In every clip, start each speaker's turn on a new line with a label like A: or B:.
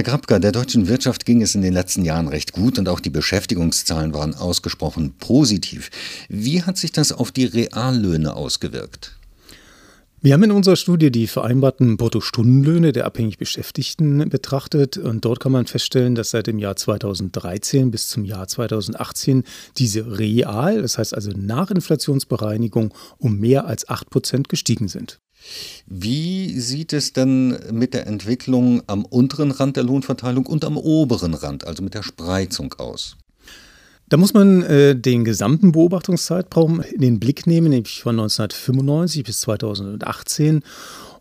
A: Herr Grabka, der deutschen Wirtschaft ging es in den letzten Jahren recht gut und auch die Beschäftigungszahlen waren ausgesprochen positiv. Wie hat sich das auf die Reallöhne ausgewirkt?
B: Wir haben in unserer Studie die vereinbarten Bruttostundenlöhne der abhängig Beschäftigten betrachtet und dort kann man feststellen, dass seit dem Jahr 2013 bis zum Jahr 2018 diese real, das heißt also nach Inflationsbereinigung, um mehr als 8 Prozent gestiegen sind.
A: Wie sieht es denn mit der Entwicklung am unteren Rand der Lohnverteilung und am oberen Rand, also mit der Spreizung aus?
B: Da muss man äh, den gesamten Beobachtungszeitraum in den Blick nehmen, nämlich von 1995 bis 2018.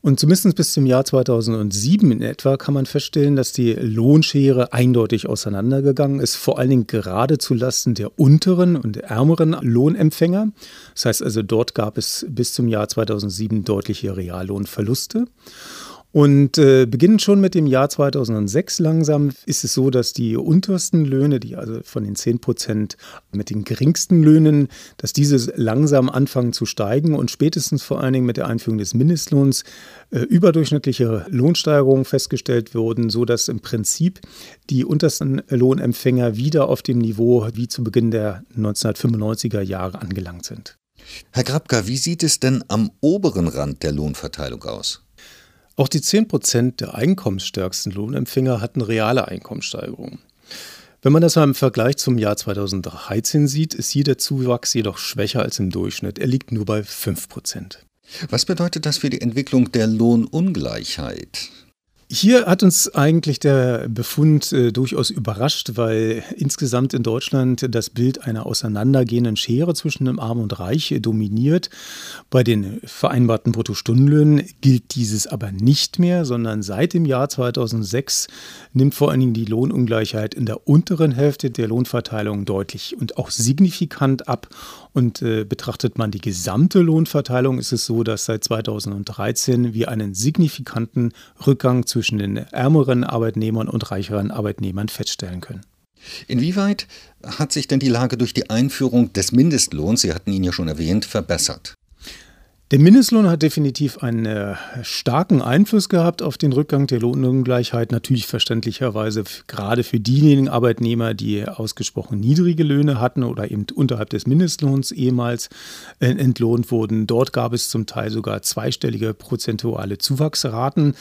B: Und zumindest bis zum Jahr 2007 in etwa kann man feststellen, dass die Lohnschere eindeutig auseinandergegangen ist, vor allen Dingen gerade zulasten der unteren und ärmeren Lohnempfänger. Das heißt also, dort gab es bis zum Jahr 2007 deutliche Reallohnverluste. Und äh, beginnend schon mit dem Jahr 2006 langsam ist es so, dass die untersten Löhne, die also von den 10 Prozent mit den geringsten Löhnen, dass diese langsam anfangen zu steigen und spätestens vor allen Dingen mit der Einführung des Mindestlohns äh, überdurchschnittliche Lohnsteigerungen festgestellt wurden, sodass im Prinzip die untersten Lohnempfänger wieder auf dem Niveau wie zu Beginn der 1995er Jahre angelangt sind.
A: Herr Grabka, wie sieht es denn am oberen Rand der Lohnverteilung aus?
B: Auch die 10 Prozent der einkommensstärksten Lohnempfänger hatten reale Einkommenssteigerungen. Wenn man das mal im Vergleich zum Jahr 2013 sieht, ist hier der Zuwachs jedoch schwächer als im Durchschnitt. Er liegt nur bei 5 Prozent.
A: Was bedeutet das für die Entwicklung der Lohnungleichheit?
B: Hier hat uns eigentlich der Befund äh, durchaus überrascht, weil insgesamt in Deutschland das Bild einer auseinandergehenden Schere zwischen dem Arm und Reich dominiert. Bei den vereinbarten Bruttostundenlöhnen gilt dieses aber nicht mehr, sondern seit dem Jahr 2006 nimmt vor allen Dingen die Lohnungleichheit in der unteren Hälfte der Lohnverteilung deutlich und auch signifikant ab. Und äh, betrachtet man die gesamte Lohnverteilung, ist es so, dass seit 2013 wir einen signifikanten Rückgang zu zwischen den ärmeren Arbeitnehmern und reicheren Arbeitnehmern feststellen können.
A: Inwieweit hat sich denn die Lage durch die Einführung des Mindestlohns, Sie hatten ihn ja schon erwähnt, verbessert?
B: Der Mindestlohn hat definitiv einen äh, starken Einfluss gehabt auf den Rückgang der Lohnungleichheit. Natürlich verständlicherweise gerade für diejenigen Arbeitnehmer, die ausgesprochen niedrige Löhne hatten oder eben unterhalb des Mindestlohns ehemals äh, entlohnt wurden. Dort gab es zum Teil sogar zweistellige prozentuale Zuwachsraten.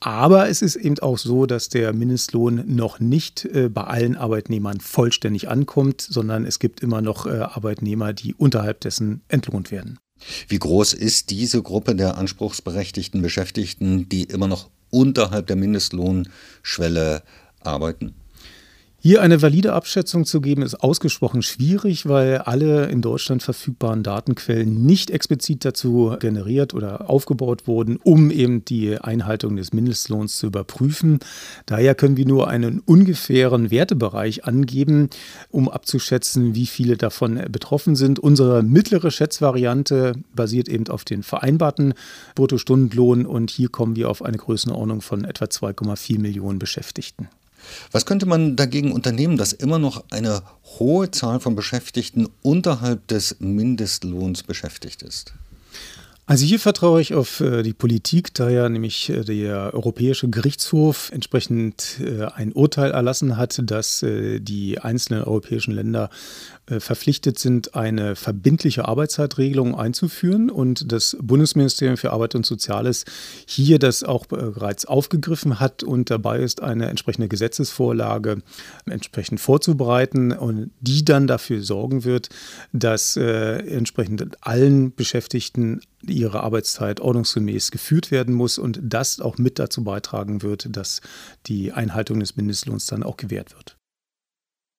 B: Aber es ist eben auch so, dass der Mindestlohn noch nicht äh, bei allen Arbeitnehmern vollständig ankommt, sondern es gibt immer noch äh, Arbeitnehmer, die unterhalb dessen entlohnt werden.
A: Wie groß ist diese Gruppe der anspruchsberechtigten Beschäftigten, die immer noch unterhalb der Mindestlohnschwelle arbeiten?
B: Hier eine valide Abschätzung zu geben, ist ausgesprochen schwierig, weil alle in Deutschland verfügbaren Datenquellen nicht explizit dazu generiert oder aufgebaut wurden, um eben die Einhaltung des Mindestlohns zu überprüfen. Daher können wir nur einen ungefähren Wertebereich angeben, um abzuschätzen, wie viele davon betroffen sind. Unsere mittlere Schätzvariante basiert eben auf den vereinbarten Bruttostundenlohn und hier kommen wir auf eine Größenordnung von etwa 2,4 Millionen Beschäftigten.
A: Was könnte man dagegen unternehmen, dass immer noch eine hohe Zahl von Beschäftigten unterhalb des Mindestlohns beschäftigt ist?
B: Also hier vertraue ich auf äh, die Politik, da ja nämlich äh, der Europäische Gerichtshof entsprechend äh, ein Urteil erlassen hat, dass die einzelnen europäischen Länder verpflichtet sind, eine verbindliche Arbeitszeitregelung einzuführen und das Bundesministerium für Arbeit und Soziales hier das auch bereits aufgegriffen hat und dabei ist, eine entsprechende Gesetzesvorlage entsprechend vorzubereiten und die dann dafür sorgen wird, dass entsprechend allen Beschäftigten ihre Arbeitszeit ordnungsgemäß geführt werden muss und das auch mit dazu beitragen wird, dass die Einhaltung des Mindestlohns dann auch gewährt wird.